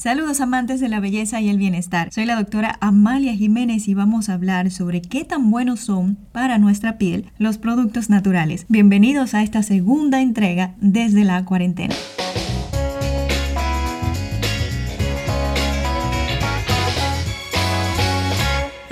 Saludos amantes de la belleza y el bienestar. Soy la doctora Amalia Jiménez y vamos a hablar sobre qué tan buenos son para nuestra piel los productos naturales. Bienvenidos a esta segunda entrega desde la cuarentena.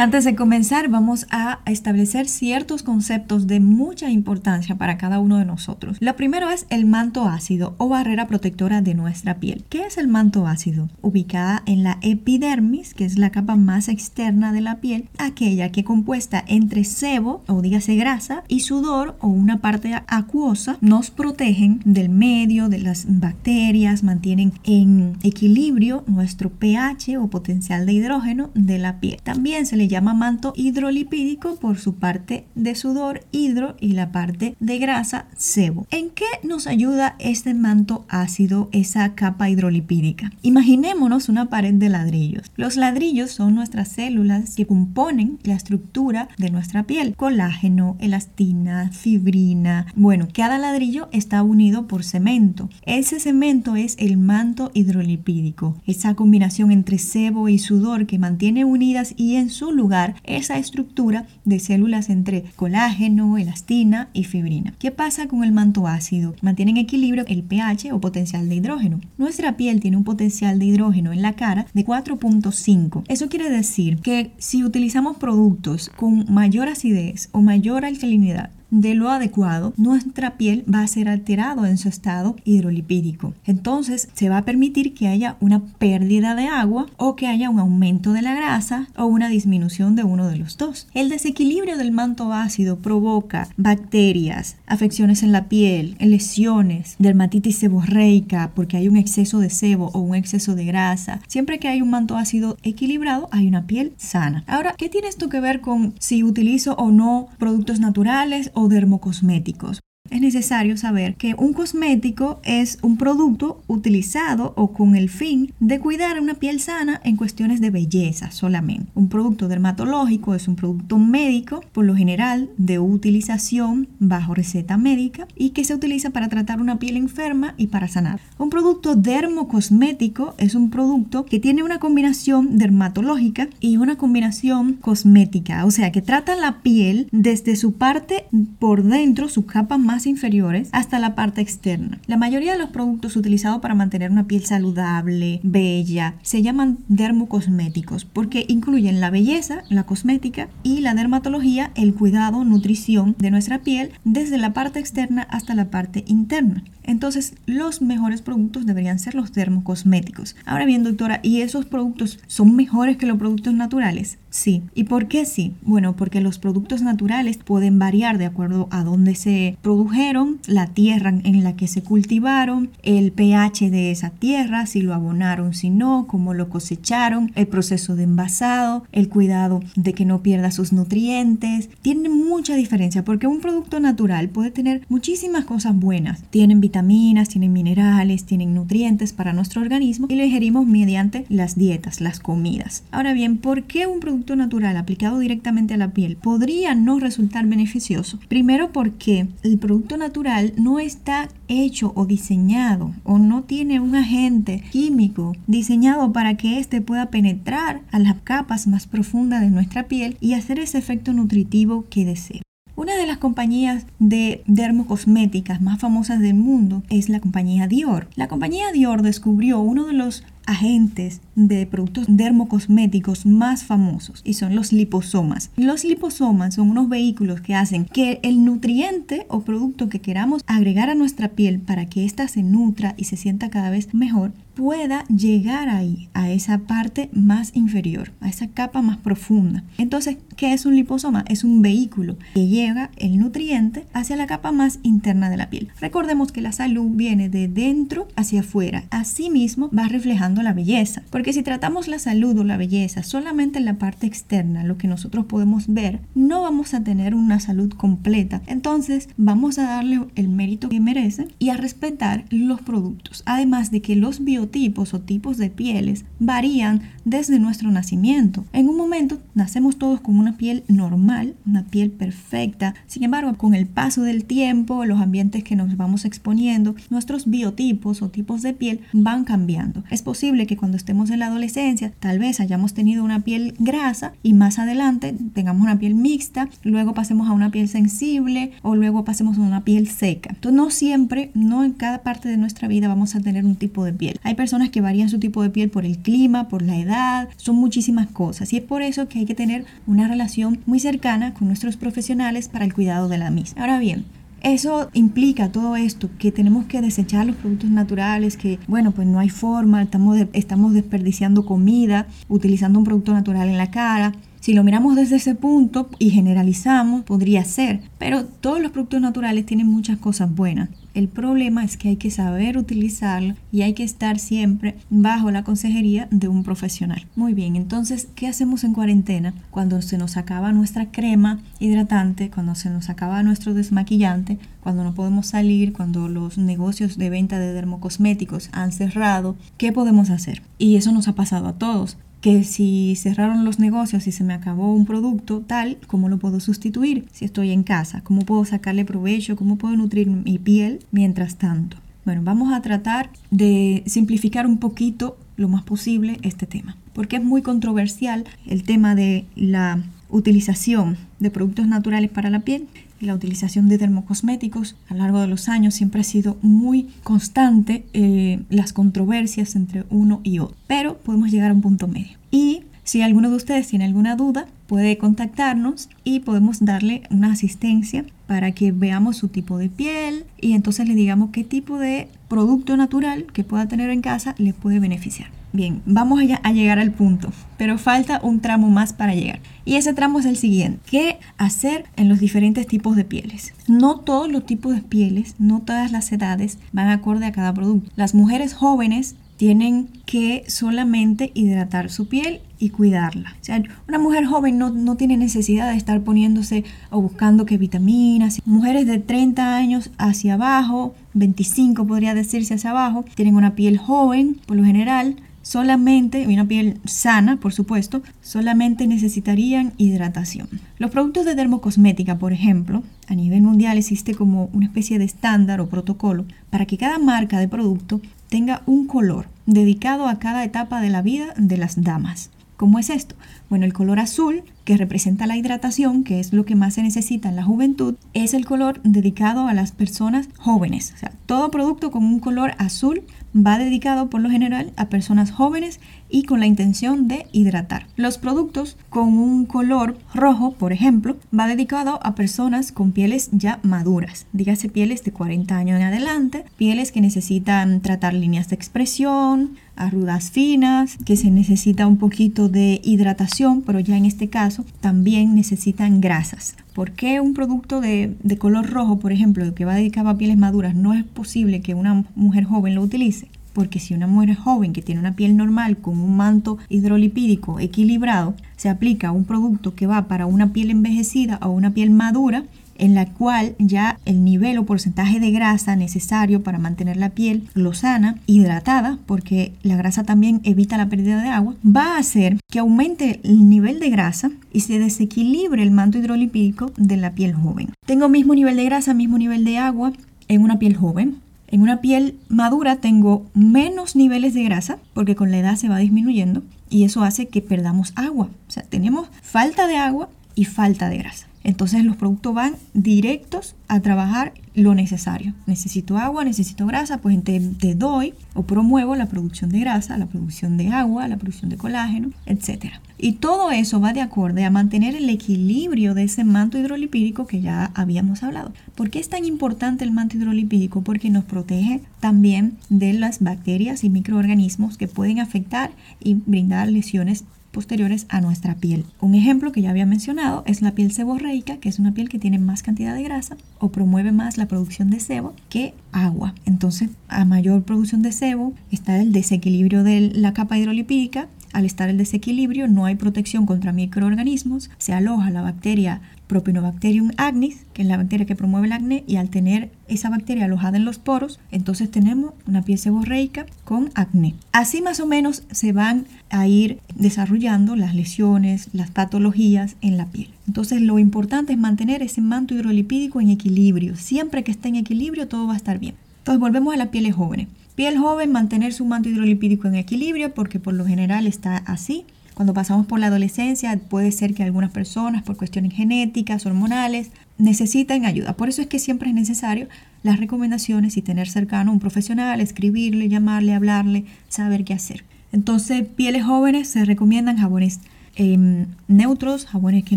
Antes de comenzar, vamos a establecer ciertos conceptos de mucha importancia para cada uno de nosotros. Lo primero es el manto ácido o barrera protectora de nuestra piel. ¿Qué es el manto ácido? Ubicada en la epidermis, que es la capa más externa de la piel, aquella que compuesta entre sebo o dígase grasa y sudor o una parte acuosa, nos protegen del medio, de las bacterias, mantienen en equilibrio nuestro pH o potencial de hidrógeno de la piel. También se le llama manto hidrolipídico por su parte de sudor hidro y la parte de grasa sebo. ¿En qué nos ayuda este manto ácido, esa capa hidrolipídica? Imaginémonos una pared de ladrillos. Los ladrillos son nuestras células que componen la estructura de nuestra piel. Colágeno, elastina, fibrina. Bueno, cada ladrillo está unido por cemento. Ese cemento es el manto hidrolipídico. Esa combinación entre sebo y sudor que mantiene unidas y en su lugar esa estructura de células entre colágeno, elastina y fibrina. ¿Qué pasa con el manto ácido? Mantiene en equilibrio el pH o potencial de hidrógeno. Nuestra piel tiene un potencial de hidrógeno en la cara de 4.5. Eso quiere decir que si utilizamos productos con mayor acidez o mayor alcalinidad, de lo adecuado, nuestra piel va a ser alterado en su estado hidrolipídico. Entonces se va a permitir que haya una pérdida de agua o que haya un aumento de la grasa o una disminución de uno de los dos. El desequilibrio del manto ácido provoca bacterias, afecciones en la piel, lesiones, dermatitis seborreica porque hay un exceso de sebo o un exceso de grasa. Siempre que hay un manto ácido equilibrado hay una piel sana. Ahora, ¿qué tiene esto que ver con si utilizo o no productos naturales o dermocosméticos es necesario saber que un cosmético es un producto utilizado o con el fin de cuidar una piel sana en cuestiones de belleza solamente. Un producto dermatológico es un producto médico, por lo general de utilización bajo receta médica y que se utiliza para tratar una piel enferma y para sanar. Un producto dermocosmético es un producto que tiene una combinación dermatológica y una combinación cosmética, o sea que trata la piel desde su parte por dentro, su capa más inferiores hasta la parte externa. La mayoría de los productos utilizados para mantener una piel saludable, bella, se llaman dermocosméticos porque incluyen la belleza, la cosmética y la dermatología, el cuidado, nutrición de nuestra piel desde la parte externa hasta la parte interna. Entonces, los mejores productos deberían ser los dermocosméticos. Ahora bien, doctora, ¿y esos productos son mejores que los productos naturales? Sí. ¿Y por qué sí? Bueno, porque los productos naturales pueden variar de acuerdo a dónde se produjeron, la tierra en la que se cultivaron, el pH de esa tierra, si lo abonaron, si no, cómo lo cosecharon, el proceso de envasado, el cuidado de que no pierda sus nutrientes. Tiene mucha diferencia porque un producto natural puede tener muchísimas cosas buenas. Tienen vitaminas vitaminas, tienen minerales, tienen nutrientes para nuestro organismo y lo ingerimos mediante las dietas, las comidas. Ahora bien, ¿por qué un producto natural aplicado directamente a la piel podría no resultar beneficioso? Primero porque el producto natural no está hecho o diseñado o no tiene un agente químico diseñado para que éste pueda penetrar a las capas más profundas de nuestra piel y hacer ese efecto nutritivo que desea. Una de las compañías de dermocosméticas más famosas del mundo es la compañía Dior. La compañía Dior descubrió uno de los agentes de productos dermocosméticos más famosos y son los liposomas. Los liposomas son unos vehículos que hacen que el nutriente o producto que queramos agregar a nuestra piel para que ésta se nutra y se sienta cada vez mejor pueda llegar ahí, a esa parte más inferior, a esa capa más profunda. Entonces, ¿qué es un liposoma? Es un vehículo que lleva el nutriente hacia la capa más interna de la piel. Recordemos que la salud viene de dentro hacia afuera. Asimismo, va reflejando la belleza. Porque si tratamos la salud o la belleza solamente en la parte externa, lo que nosotros podemos ver, no vamos a tener una salud completa. Entonces, vamos a darle el mérito que merece y a respetar los productos. Además de que los biotipos tipos o tipos de pieles varían desde nuestro nacimiento. En un momento nacemos todos con una piel normal, una piel perfecta. Sin embargo, con el paso del tiempo, los ambientes que nos vamos exponiendo, nuestros biotipos o tipos de piel van cambiando. Es posible que cuando estemos en la adolescencia tal vez hayamos tenido una piel grasa y más adelante tengamos una piel mixta, luego pasemos a una piel sensible o luego pasemos a una piel seca. Entonces no siempre, no en cada parte de nuestra vida vamos a tener un tipo de piel. Hay personas que varían su tipo de piel por el clima, por la edad, son muchísimas cosas y es por eso que hay que tener una relación muy cercana con nuestros profesionales para el cuidado de la misma. Ahora bien, eso implica todo esto, que tenemos que desechar los productos naturales, que bueno, pues no hay forma, estamos, estamos desperdiciando comida, utilizando un producto natural en la cara. Si lo miramos desde ese punto y generalizamos, podría ser, pero todos los productos naturales tienen muchas cosas buenas. El problema es que hay que saber utilizarlo y hay que estar siempre bajo la consejería de un profesional. Muy bien, entonces, ¿qué hacemos en cuarentena cuando se nos acaba nuestra crema hidratante, cuando se nos acaba nuestro desmaquillante, cuando no podemos salir, cuando los negocios de venta de dermocosméticos han cerrado? ¿Qué podemos hacer? Y eso nos ha pasado a todos que si cerraron los negocios y se me acabó un producto tal, ¿cómo lo puedo sustituir si estoy en casa? ¿Cómo puedo sacarle provecho? ¿Cómo puedo nutrir mi piel mientras tanto? Bueno, vamos a tratar de simplificar un poquito lo más posible este tema, porque es muy controversial el tema de la utilización de productos naturales para la piel la utilización de dermocosméticos a lo largo de los años siempre ha sido muy constante eh, las controversias entre uno y otro, pero podemos llegar a un punto medio. Y si alguno de ustedes tiene alguna duda, puede contactarnos y podemos darle una asistencia para que veamos su tipo de piel y entonces le digamos qué tipo de producto natural que pueda tener en casa le puede beneficiar. Bien, vamos a, a llegar al punto, pero falta un tramo más para llegar. Y ese tramo es el siguiente. ¿Qué hacer en los diferentes tipos de pieles? No todos los tipos de pieles, no todas las edades van acorde a cada producto. Las mujeres jóvenes tienen que solamente hidratar su piel y cuidarla. O sea, una mujer joven no, no, tiene necesidad de estar poniéndose o buscando qué vitaminas. Mujeres de 30 años hacia abajo, 25 podría decirse hacia abajo, tienen una piel joven por lo general, solamente, una piel sana, por supuesto, solamente necesitarían hidratación. Los productos de dermocosmética, por ejemplo, a nivel mundial existe como una especie de estándar o protocolo para que cada marca de producto tenga un color dedicado a cada etapa de la vida de las damas. ¿Cómo es esto? Bueno, el color azul, que representa la hidratación, que es lo que más se necesita en la juventud, es el color dedicado a las personas jóvenes. O sea, todo producto con un color azul va dedicado por lo general a personas jóvenes y con la intención de hidratar. Los productos con un color rojo, por ejemplo, va dedicado a personas con pieles ya maduras, dígase pieles de 40 años en adelante, pieles que necesitan tratar líneas de expresión, arrugas finas, que se necesita un poquito de hidratación, pero ya en este caso también necesitan grasas. ¿Por qué un producto de, de, color rojo, por ejemplo, que va dedicado a pieles maduras, no es posible que una mujer joven lo utilice? Porque si una mujer joven que tiene una piel normal con un manto hidrolipídico equilibrado se aplica un producto que va para una piel envejecida o una piel madura, en la cual ya el nivel o porcentaje de grasa necesario para mantener la piel lozana, hidratada, porque la grasa también evita la pérdida de agua, va a hacer que aumente el nivel de grasa y se desequilibre el manto hidrolipídico de la piel joven. Tengo mismo nivel de grasa, mismo nivel de agua en una piel joven. En una piel madura tengo menos niveles de grasa porque con la edad se va disminuyendo y eso hace que perdamos agua. O sea, tenemos falta de agua y falta de grasa. Entonces los productos van directos a trabajar lo necesario. Necesito agua, necesito grasa, pues te, doy o promuevo la producción de grasa, la producción de agua, la producción de colágeno, etc. Y todo eso va de acuerdo a mantener el equilibrio de ese manto hidrolipídico que ya habíamos hablado. ¿Por qué es tan importante el manto hidrolipídico? Porque nos protege también de las bacterias y microorganismos que pueden afectar y brindar lesiones posteriores a nuestra piel. Un ejemplo que ya había mencionado es la piel seborreica, que es una piel que tiene más cantidad de grasa o promueve más la producción de sebo que agua. Entonces, a mayor producción de sebo está el desequilibrio de la capa hidrolipídica al estar el desequilibrio, no hay protección contra microorganismos, se aloja la bacteria Propionobacterium agnis, que es la bacteria que promueve el acné, y al tener esa bacteria alojada en los poros, entonces tenemos una piel seborreica con acné. Así más o menos se van a ir desarrollando las lesiones, las patologías en la piel. Entonces lo importante es mantener ese manto hidrolipídico en equilibrio. Siempre que esté en equilibrio todo va a estar bien. Entonces volvemos a las pieles jóvenes. Piel joven, mantener su manto hidrolipídico en equilibrio porque por lo general está así. Cuando pasamos por la adolescencia puede ser que algunas personas por cuestiones genéticas, hormonales, necesiten ayuda. Por eso es que siempre es necesario las recomendaciones y tener cercano a un profesional, escribirle, llamarle, hablarle, saber qué hacer. Entonces, pieles jóvenes se recomiendan jabones Em, neutros, jabones que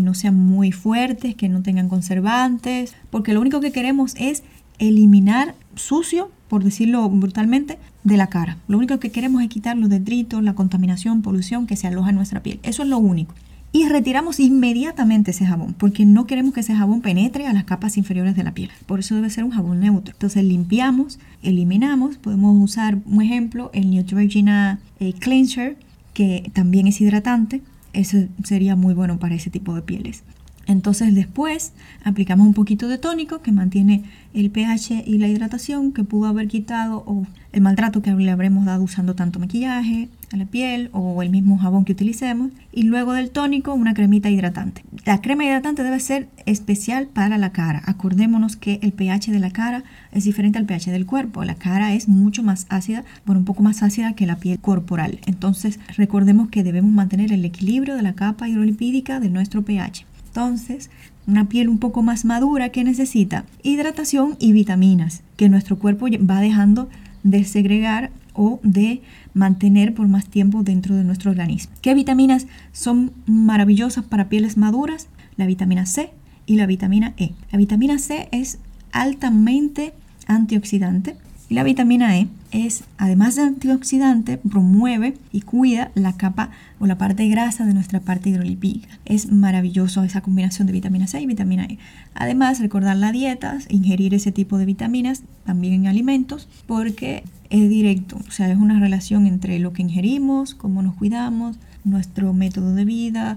no sean muy fuertes, que no tengan conservantes, porque lo único que queremos es eliminar sucio, por decirlo brutalmente, de la cara. Lo único que queremos es quitar los detritos, la contaminación, polución que se aloja en nuestra piel. Eso es lo único. Y retiramos inmediatamente ese jabón, porque no queremos que ese jabón penetre a las capas inferiores de la piel. Por eso debe ser un jabón neutro. Entonces limpiamos, eliminamos. Podemos usar un ejemplo, el Neutrogena eh, Cleanser, que también es hidratante eso sería muy bueno para ese tipo de pieles. Entonces después aplicamos un poquito de tónico que mantiene el pH y la hidratación que pudo haber quitado o el maltrato que le habremos dado usando tanto maquillaje a la piel o el mismo jabón que utilicemos y luego del tónico una cremita hidratante. La crema hidratante debe ser especial para la cara. Acordémonos que el pH de la cara es diferente al pH del cuerpo. La cara es mucho más ácida, bueno, un poco más ácida que la piel corporal. Entonces recordemos que debemos mantener el equilibrio de la capa hidrolipídica de nuestro pH. Entonces, una piel un poco más madura que necesita hidratación y vitaminas que nuestro cuerpo va dejando de segregar o de mantener por más tiempo dentro de nuestro organismo. ¿Qué vitaminas son maravillosas para pieles maduras? La vitamina C y la vitamina E. La vitamina C es altamente antioxidante y la vitamina E es, además de antioxidante, promueve y cuida la capa o la parte grasa de nuestra parte hidrolipídica. Es maravilloso esa combinación de vitamina C y vitamina E. Además, recordar la dieta, ingerir ese tipo de vitaminas también en alimentos, porque es directo, o sea, es una relación entre lo que ingerimos, cómo nos cuidamos, nuestro método de vida,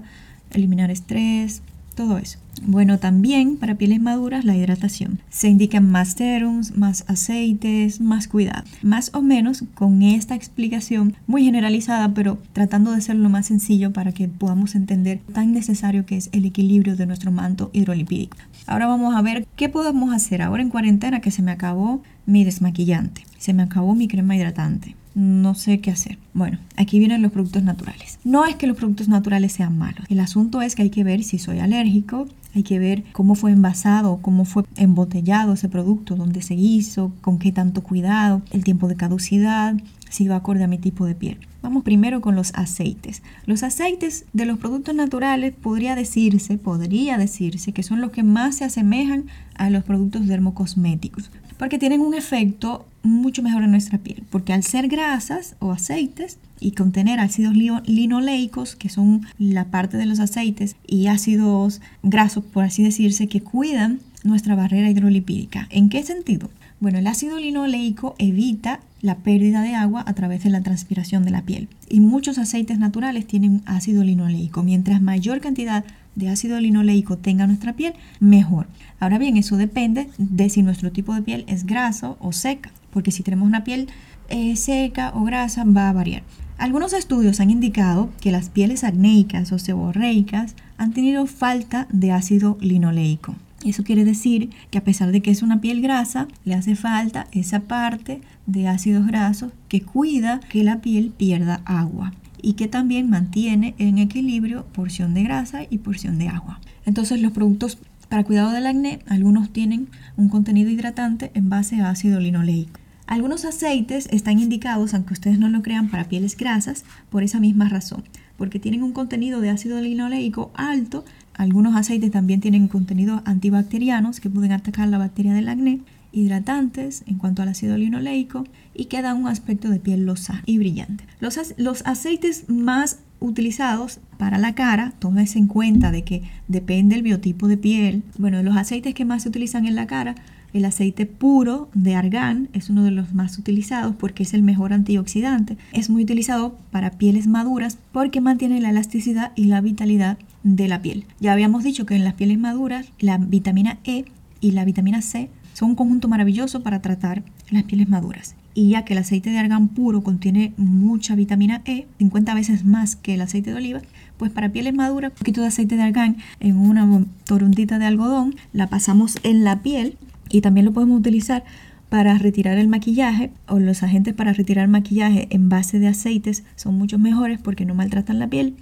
eliminar estrés, todo eso. Bueno, también para pieles maduras la hidratación. Se indican más serums, más aceites, más cuidado. Más o menos con esta explicación muy generalizada, pero tratando de ser lo más sencillo para que podamos entender tan necesario que es el equilibrio de nuestro manto hidrolipídico. Ahora vamos a ver qué podemos hacer ahora en cuarentena que se me acabó mi desmaquillante, se me acabó mi crema hidratante no sé qué hacer. Bueno, aquí vienen los productos naturales. No es que los productos naturales sean malos. El asunto es que hay que ver si soy alérgico, hay que ver cómo fue envasado, cómo fue embotellado ese producto, dónde se hizo, con qué tanto cuidado, el tiempo de caducidad, si va acorde a mi tipo de piel. Vamos primero con los aceites. Los aceites de los productos naturales podría decirse, podría decirse que son los que más se asemejan a los productos dermocosméticos porque tienen un efecto mucho mejor en nuestra piel, porque al ser grasas o aceites y contener ácidos linoleicos, que son la parte de los aceites, y ácidos grasos, por así decirse, que cuidan nuestra barrera hidrolipídica. ¿En qué sentido? Bueno, el ácido linoleico evita la pérdida de agua a través de la transpiración de la piel. Y muchos aceites naturales tienen ácido linoleico. Mientras mayor cantidad de ácido linoleico tenga nuestra piel, mejor. Ahora bien, eso depende de si nuestro tipo de piel es graso o seca, porque si tenemos una piel eh, seca o grasa va a variar. Algunos estudios han indicado que las pieles acnéicas o seborreicas han tenido falta de ácido linoleico. Eso quiere decir que a pesar de que es una piel grasa, le hace falta esa parte de ácidos grasos que cuida que la piel pierda agua y que también mantiene en equilibrio porción de grasa y porción de agua. Entonces los productos para cuidado del acné, algunos tienen un contenido hidratante en base a ácido linoleico. Algunos aceites están indicados, aunque ustedes no lo crean, para pieles grasas por esa misma razón, porque tienen un contenido de ácido linoleico alto. Algunos aceites también tienen contenidos antibacterianos que pueden atacar la bacteria del acné hidratantes en cuanto al ácido linoleico y que dan un aspecto de piel losa y brillante. Los, los aceites más utilizados para la cara, tómese en cuenta de que depende del biotipo de piel. Bueno, los aceites que más se utilizan en la cara, el aceite puro de argán es uno de los más utilizados porque es el mejor antioxidante. Es muy utilizado para pieles maduras porque mantiene la elasticidad y la vitalidad de la piel. Ya habíamos dicho que en las pieles maduras la vitamina E y la vitamina C son un conjunto maravilloso para tratar las pieles maduras. Y ya que el aceite de argán puro contiene mucha vitamina E, 50 veces más que el aceite de oliva, pues para pieles maduras, un poquito de aceite de argán en una toruntita de algodón, la pasamos en la piel y también lo podemos utilizar para retirar el maquillaje o los agentes para retirar maquillaje en base de aceites son mucho mejores porque no maltratan la piel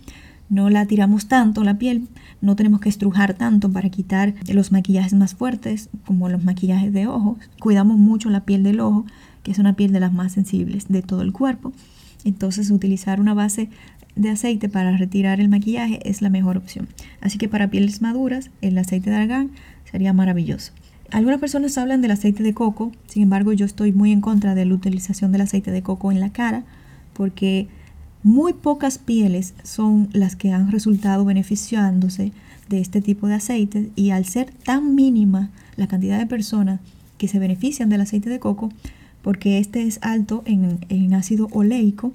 no la tiramos tanto la piel, no tenemos que estrujar tanto para quitar los maquillajes más fuertes como los maquillajes de ojos. Cuidamos mucho la piel del ojo, que es una piel de las más sensibles de todo el cuerpo. Entonces utilizar una base de aceite para retirar el maquillaje es la mejor opción. Así que para pieles maduras el aceite de argán sería maravilloso. Algunas personas hablan del aceite de coco, sin embargo yo estoy muy en contra de la utilización del aceite de coco en la cara porque muy pocas pieles son las que han resultado beneficiándose de este tipo de aceite y al ser tan mínima la cantidad de personas que se benefician del aceite de coco, porque este es alto en, ácido oleico,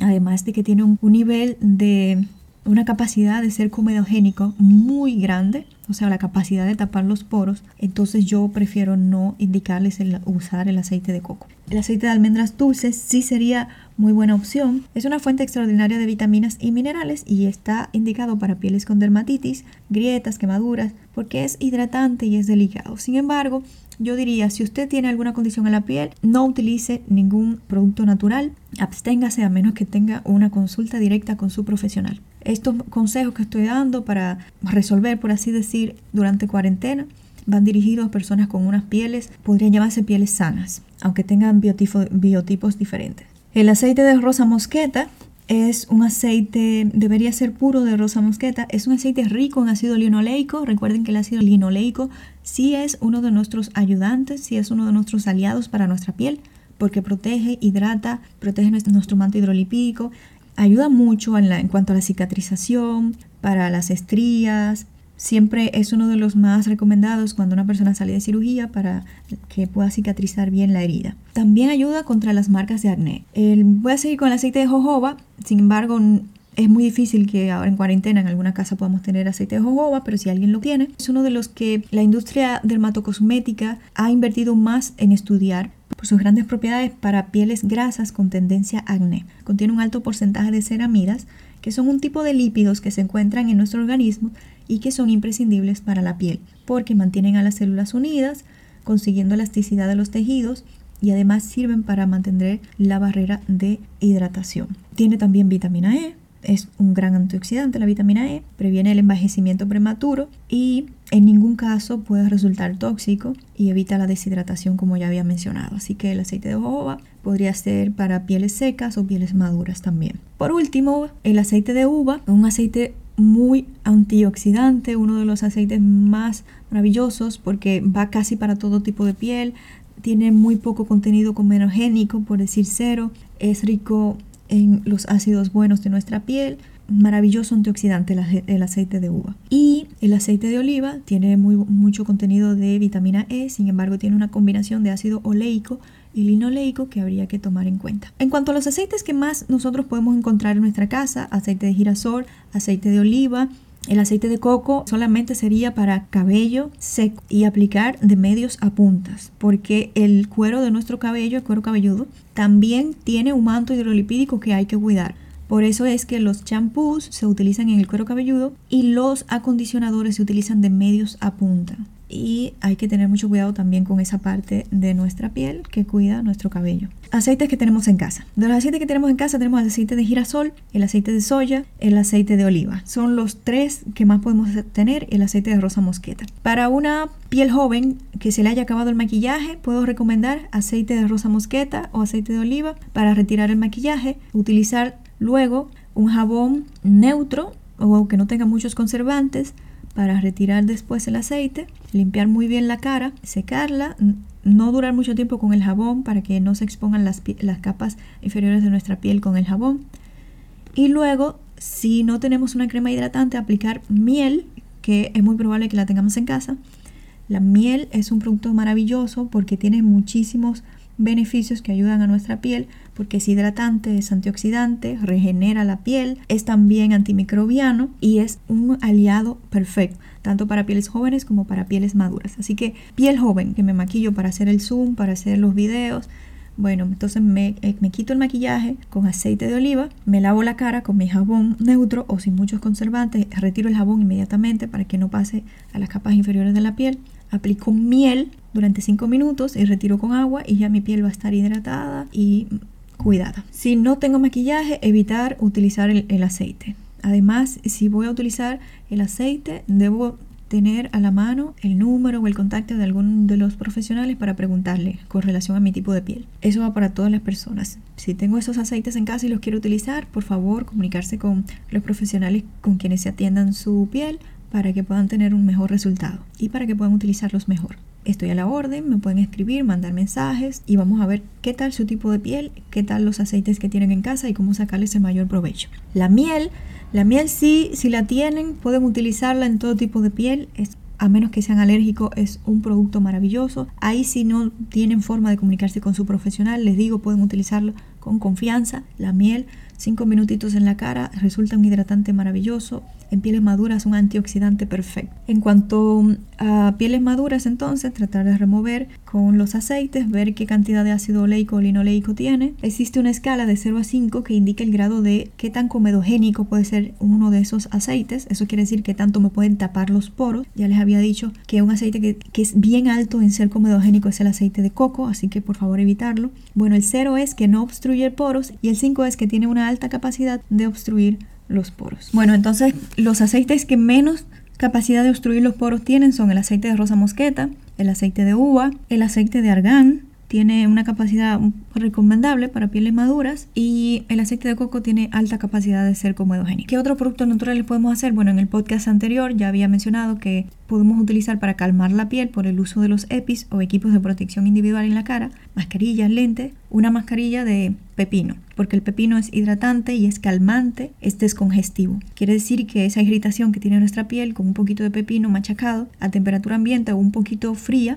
además de que tiene un, nivel de una capacidad de ser comedogénico muy grande, o sea, la capacidad de tapar los poros, entonces yo prefiero no indicarles el usar el aceite de coco. El aceite de almendras dulces sí sería muy buena opción. Es una fuente extraordinaria de vitaminas y minerales y está indicado para pieles con dermatitis, grietas, quemaduras, porque es hidratante y es delicado. Sin embargo, yo diría, si usted tiene alguna condición en la piel, no utilice ningún producto natural, absténgase a menos que tenga una consulta directa con su profesional. Estos consejos que estoy dando para resolver, por así decir, durante cuarentena, van dirigidos a personas con unas pieles, podrían llamarse pieles sanas, aunque tengan biotipos diferentes. El aceite de rosa mosqueta es un aceite, debería ser puro de rosa mosqueta, es un aceite rico en ácido linoleico. Recuerden que el ácido linoleico sí es uno de nuestros ayudantes, sí es uno de nuestros aliados para nuestra piel, porque protege, hidrata, protege nuestro manto hidrolipídico, ayuda mucho en, cuanto a la cicatrización, para las estrías, siempre es uno de los más recomendados cuando una persona sale de cirugía para que pueda cicatrizar bien la herida. También ayuda contra las marcas de acné. voy a seguir con el aceite de jojoba, sin embargo es muy difícil que ahora en cuarentena en alguna casa podamos tener aceite de jojoba, pero si alguien lo tiene, es uno de los que la industria dermatocosmética ha invertido más en estudiar por sus grandes propiedades para pieles grasas con tendencia a acné. Contiene un alto porcentaje de ceramidas, que son un tipo de lípidos que se encuentran en nuestro organismo y que son imprescindibles para la piel, porque mantienen a las células unidas, consiguiendo elasticidad de los tejidos y además sirven para mantener la barrera de hidratación. Tiene también vitamina E, es un gran antioxidante la vitamina E, previene el envejecimiento prematuro y en ningún caso puede resultar tóxico y evita la deshidratación como ya había mencionado. Así que el aceite de jojoba podría ser para pieles secas o pieles maduras también. Por último, el aceite de uva, un aceite muy antioxidante, uno de los aceites más maravillosos porque va casi para todo tipo de piel, tiene muy poco contenido comenogénico, por decir cero, es rico en los ácidos buenos de nuestra piel, maravilloso antioxidante el, aceite de uva. Y el aceite de oliva tiene muy, mucho contenido de vitamina E, sin embargo tiene una combinación de ácido oleico y linoleico que habría que tomar en cuenta. En cuanto a los aceites que más nosotros podemos encontrar en nuestra casa, aceite de girasol, aceite de oliva, el aceite de coco solamente sería para cabello seco y aplicar de medios a puntas, porque el cuero de nuestro cabello, el cuero cabelludo, también tiene un manto hidrolipídico que hay que cuidar. Por eso es que los champús se utilizan en el cuero cabelludo y los acondicionadores se utilizan de medios a punta y hay que tener mucho cuidado también con esa parte de nuestra piel que cuida nuestro cabello. Aceites que tenemos en casa. De los aceites que tenemos en casa tenemos el aceite de girasol, el aceite de soya, el aceite de oliva. Son los tres que más podemos tener, el aceite de rosa mosqueta. Para una piel joven que se le haya acabado el maquillaje, puedo recomendar aceite de rosa mosqueta o aceite de oliva para retirar el maquillaje. Utilizar luego un jabón neutro o que no tenga muchos conservantes para retirar después el aceite, limpiar muy bien la cara, secarla, no durar mucho tiempo con el jabón para que no se expongan las, las capas inferiores de nuestra piel con el jabón. Y luego, si no tenemos una crema hidratante, aplicar miel, que es muy probable que la tengamos en casa. La miel es un producto maravilloso porque tiene muchísimos beneficios que ayudan a nuestra piel porque es hidratante, es antioxidante, regenera la piel, es también antimicrobiano y es un aliado perfecto tanto para pieles jóvenes como para pieles maduras. Así que piel joven que me maquillo para hacer el zoom, para hacer los videos, bueno, entonces me, eh, me, quito el maquillaje con aceite de oliva, me lavo la cara con mi jabón neutro o sin muchos conservantes, retiro el jabón inmediatamente para que no pase a las capas inferiores de la piel. Aplico miel durante 5 minutos y retiro con agua y ya mi piel va a estar hidratada y cuidada. Si no tengo maquillaje, evitar utilizar el, aceite. Además, si voy a utilizar el aceite, debo tener a la mano el número o el contacto de algún de los profesionales para preguntarle con relación a mi tipo de piel. Eso va para todas las personas. Si tengo esos aceites en casa y los quiero utilizar, por favor comunicarse con los profesionales con quienes se atiendan su piel para que puedan tener un mejor resultado y para que puedan utilizarlos mejor. Estoy a la orden, me pueden escribir, mandar mensajes y vamos a ver qué tal su tipo de piel, qué tal los aceites que tienen en casa y cómo sacarles el mayor provecho. La miel, la miel sí, si la tienen, pueden utilizarla en todo tipo de piel. Es a menos que sean alérgicos, es un producto maravilloso. Ahí si no tienen forma de comunicarse con su profesional, les digo, pueden utilizarlo con confianza. La miel, cinco minutitos en la cara, resulta un hidratante maravilloso en pieles maduras un antioxidante perfecto. En cuanto a pieles maduras, entonces tratar de remover con los aceites, ver qué cantidad de ácido oleico o linoleico tiene. Existe una escala de 0 a 5 que indica el grado de qué tan comedogénico puede ser uno de esos aceites. Eso quiere decir que tanto me pueden tapar los poros. Ya les había dicho que un aceite que, que es bien alto en ser comedogénico es el aceite de coco, así que por favor evitarlo. Bueno, el 0 es que no obstruye poros y el 5 es que tiene una alta capacidad de obstruir los poros. Bueno, entonces los aceites que menos capacidad de obstruir los poros tienen son el aceite de rosa mosqueta, el aceite de uva, el aceite de argán, tiene una capacidad recomendable para pieles maduras y el aceite de coco tiene alta capacidad de ser comedogénico. ¿Qué otros productos naturales podemos hacer? Bueno, en el podcast anterior ya había mencionado que podemos utilizar para calmar la piel por el uso de los EPIs o equipos de protección individual en la cara, mascarillas, lentes, una mascarilla de pepino, porque el pepino es hidratante y es calmante, es descongestivo. Quiere decir que esa irritación que tiene nuestra piel con un poquito de pepino machacado a temperatura ambiente o un poquito fría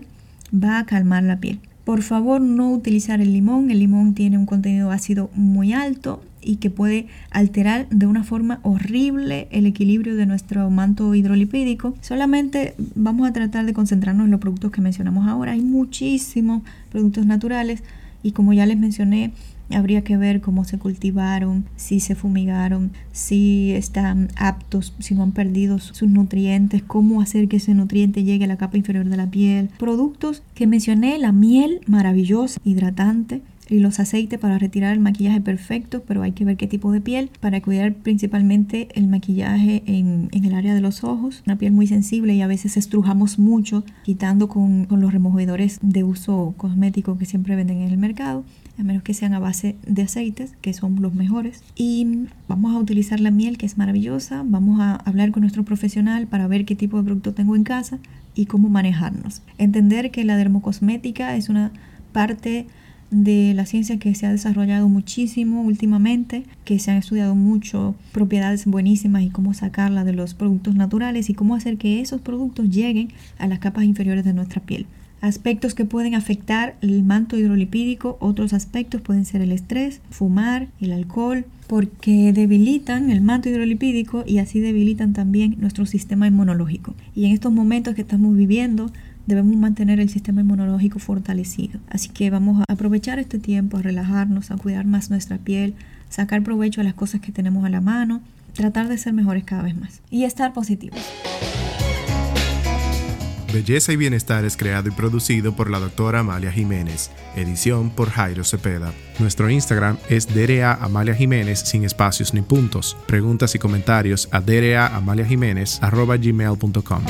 va a calmar la piel. Por favor, no utilizar el limón. El limón tiene un contenido ácido muy alto y que puede alterar de una forma horrible el equilibrio de nuestro manto hidrolipídico. Solamente vamos a tratar de concentrarnos en los productos que mencionamos ahora. Hay muchísimos productos naturales y como ya les mencioné, Habría que ver cómo se cultivaron, si se fumigaron, si están aptos, si no han perdido sus nutrientes, cómo hacer que ese nutriente llegue a la capa inferior de la piel. Productos que mencioné, la miel maravillosa, hidratante, y los aceites para retirar el maquillaje perfecto, pero hay que ver qué tipo de piel para cuidar principalmente el maquillaje en, el área de los ojos, una piel muy sensible y a veces estrujamos mucho quitando con, los removedores de uso cosmético que siempre venden en el mercado a menos que sean a base de aceites, que son los mejores. Y vamos a utilizar la miel, que es maravillosa. Vamos a hablar con nuestro profesional para ver qué tipo de producto tengo en casa y cómo manejarnos. Entender que la dermocosmética es una parte de la ciencia que se ha desarrollado muchísimo últimamente, que se han estudiado mucho propiedades buenísimas y cómo sacarla de los productos naturales y cómo hacer que esos productos lleguen a las capas inferiores de nuestra piel aspectos que pueden afectar el manto hidrolipídico, otros aspectos pueden ser el estrés, fumar, el alcohol, porque debilitan el manto hidrolipídico y así debilitan también nuestro sistema inmunológico. Y en estos momentos que estamos viviendo, debemos mantener el sistema inmunológico fortalecido. Así que vamos a aprovechar este tiempo a relajarnos, a cuidar más nuestra piel, sacar provecho a las cosas que tenemos a la mano, tratar de ser mejores cada vez más y estar positivos. Belleza y Bienestar es creado y producido por la doctora Amalia Jiménez. Edición por Jairo Cepeda. Nuestro Instagram es DRA Amalia Jiménez sin espacios ni puntos. Preguntas y comentarios a gmail.com